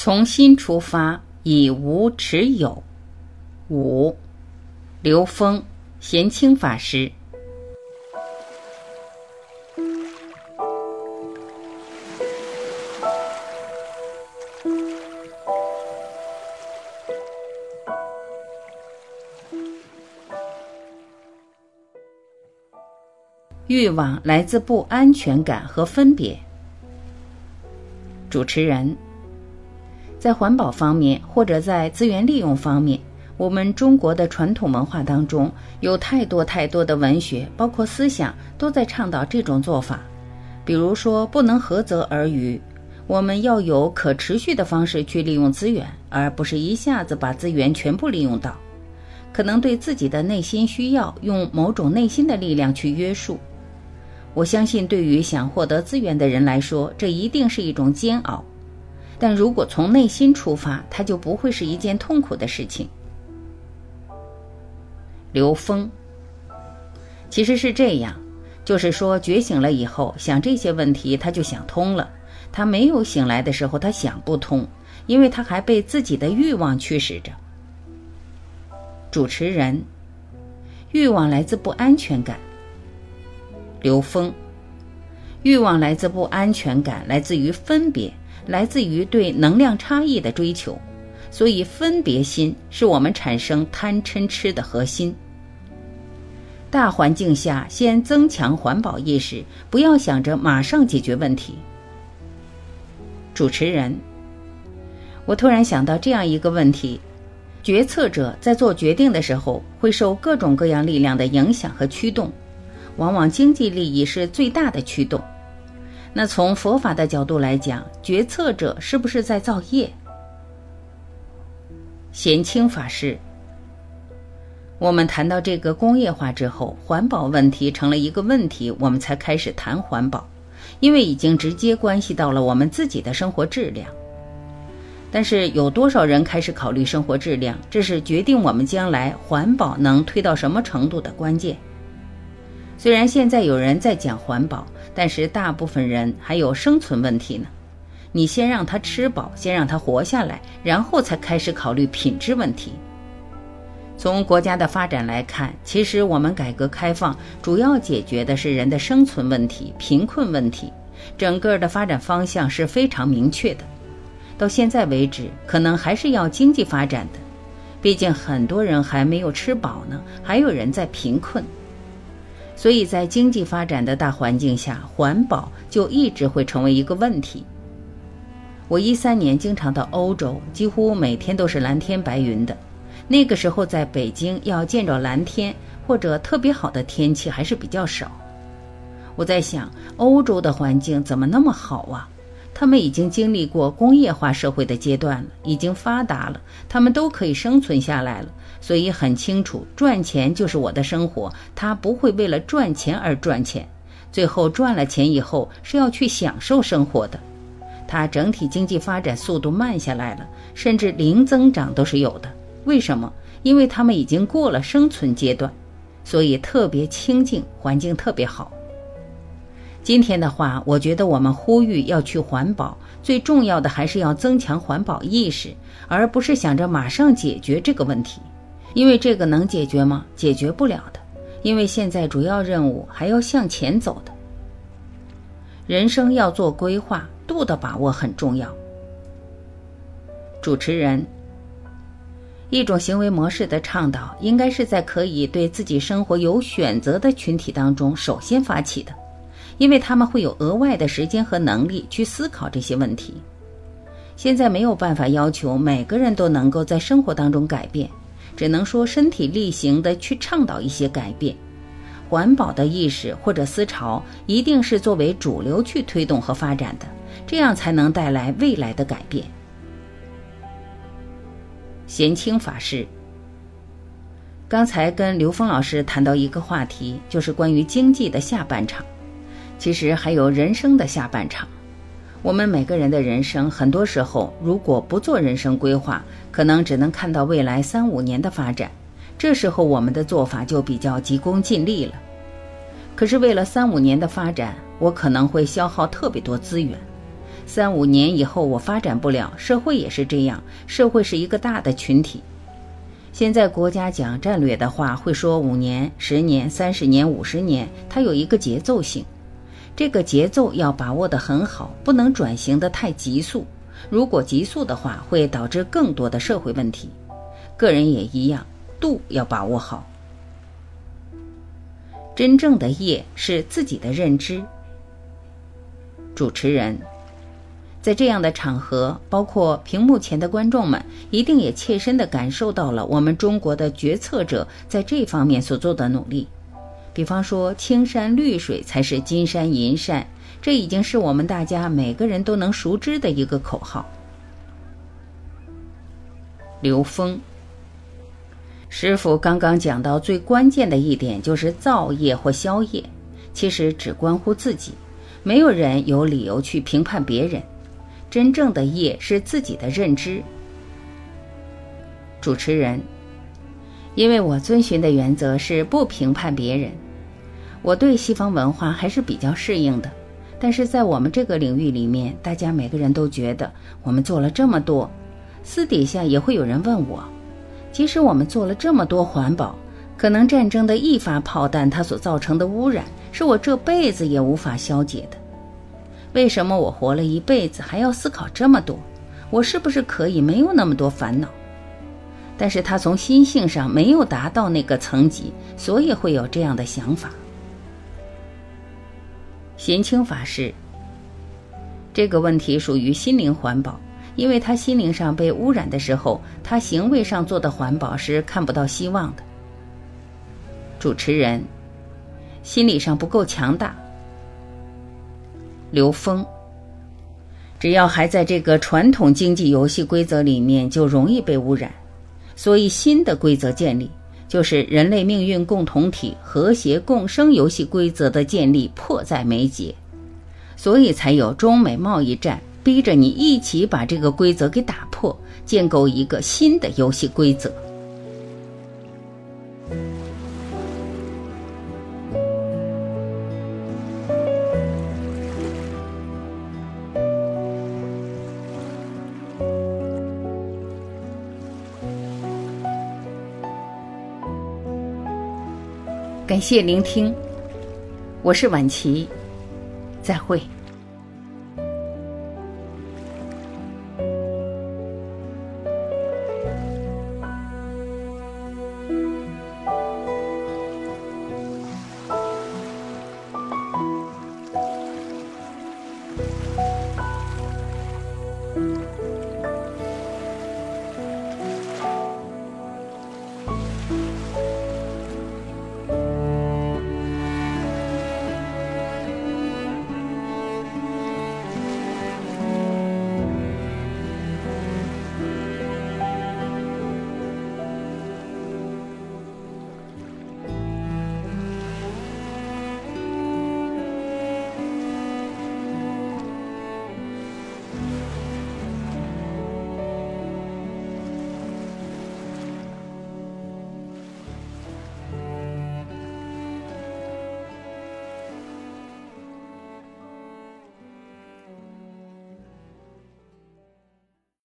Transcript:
从心出发，以无持有。五，刘峰，贤清法师。欲望来自不安全感和分别。主持人。在环保方面，或者在资源利用方面，我们中国的传统文化当中有太多太多的文学，包括思想，都在倡导这种做法。比如说，不能涸泽而渔，我们要有可持续的方式去利用资源，而不是一下子把资源全部利用到。可能对自己的内心需要，用某种内心的力量去约束。我相信，对于想获得资源的人来说，这一定是一种煎熬。但如果从内心出发，它就不会是一件痛苦的事情。刘峰，其实是这样，就是说觉醒了以后想这些问题，他就想通了；他没有醒来的时候，他想不通，因为他还被自己的欲望驱使着。主持人，欲望来自不安全感。刘峰，欲望来自不安全感，来自于分别。来自于对能量差异的追求，所以分别心是我们产生贪嗔痴的核心。大环境下，先增强环保意识，不要想着马上解决问题。主持人，我突然想到这样一个问题：决策者在做决定的时候，会受各种各样力量的影响和驱动，往往经济利益是最大的驱动。那从佛法的角度来讲，决策者是不是在造业？贤清法师，我们谈到这个工业化之后，环保问题成了一个问题，我们才开始谈环保，因为已经直接关系到了我们自己的生活质量。但是有多少人开始考虑生活质量？这是决定我们将来环保能推到什么程度的关键。虽然现在有人在讲环保。但是大部分人还有生存问题呢，你先让他吃饱，先让他活下来，然后才开始考虑品质问题。从国家的发展来看，其实我们改革开放主要解决的是人的生存问题、贫困问题，整个的发展方向是非常明确的。到现在为止，可能还是要经济发展的，毕竟很多人还没有吃饱呢，还有人在贫困。所以在经济发展的大环境下，环保就一直会成为一个问题。我一三年经常到欧洲，几乎每天都是蓝天白云的。那个时候在北京要见着蓝天或者特别好的天气还是比较少。我在想，欧洲的环境怎么那么好啊？他们已经经历过工业化社会的阶段了，已经发达了，他们都可以生存下来了。所以很清楚，赚钱就是我的生活。他不会为了赚钱而赚钱，最后赚了钱以后是要去享受生活的。他整体经济发展速度慢下来了，甚至零增长都是有的。为什么？因为他们已经过了生存阶段，所以特别清静，环境特别好。今天的话，我觉得我们呼吁要去环保，最重要的还是要增强环保意识，而不是想着马上解决这个问题。因为这个能解决吗？解决不了的，因为现在主要任务还要向前走的。人生要做规划，度的把握很重要。主持人，一种行为模式的倡导，应该是在可以对自己生活有选择的群体当中首先发起的，因为他们会有额外的时间和能力去思考这些问题。现在没有办法要求每个人都能够在生活当中改变。只能说身体力行的去倡导一些改变，环保的意识或者思潮一定是作为主流去推动和发展的，这样才能带来未来的改变。贤清法师，刚才跟刘峰老师谈到一个话题，就是关于经济的下半场，其实还有人生的下半场。我们每个人的人生，很多时候如果不做人生规划，可能只能看到未来三五年的发展。这时候我们的做法就比较急功近利了。可是为了三五年的发展，我可能会消耗特别多资源。三五年以后我发展不了，社会也是这样，社会是一个大的群体。现在国家讲战略的话，会说五年、十年、三十年、五十年，它有一个节奏性，这个节奏要把握得很好，不能转型的太急速。如果急速的话，会导致更多的社会问题。个人也一样，度要把握好。真正的业是自己的认知。主持人。在这样的场合，包括屏幕前的观众们，一定也切身的感受到了我们中国的决策者在这方面所做的努力。比方说，“青山绿水才是金山银山”，这已经是我们大家每个人都能熟知的一个口号。刘峰，师傅刚刚讲到最关键的一点就是造业或消业，其实只关乎自己，没有人有理由去评判别人。真正的业是自己的认知。主持人，因为我遵循的原则是不评判别人，我对西方文化还是比较适应的。但是在我们这个领域里面，大家每个人都觉得我们做了这么多，私底下也会有人问我，即使我们做了这么多环保，可能战争的一发炮弹它所造成的污染，是我这辈子也无法消解的。为什么我活了一辈子还要思考这么多？我是不是可以没有那么多烦恼？但是他从心性上没有达到那个层级，所以会有这样的想法。贤清法师，这个问题属于心灵环保，因为他心灵上被污染的时候，他行为上做的环保是看不到希望的。主持人，心理上不够强大。刘峰，只要还在这个传统经济游戏规则里面，就容易被污染。所以，新的规则建立，就是人类命运共同体和谐共生游戏规则的建立迫在眉睫。所以才有中美贸易战，逼着你一起把这个规则给打破，建构一个新的游戏规则。感谢聆听，我是晚琪，再会。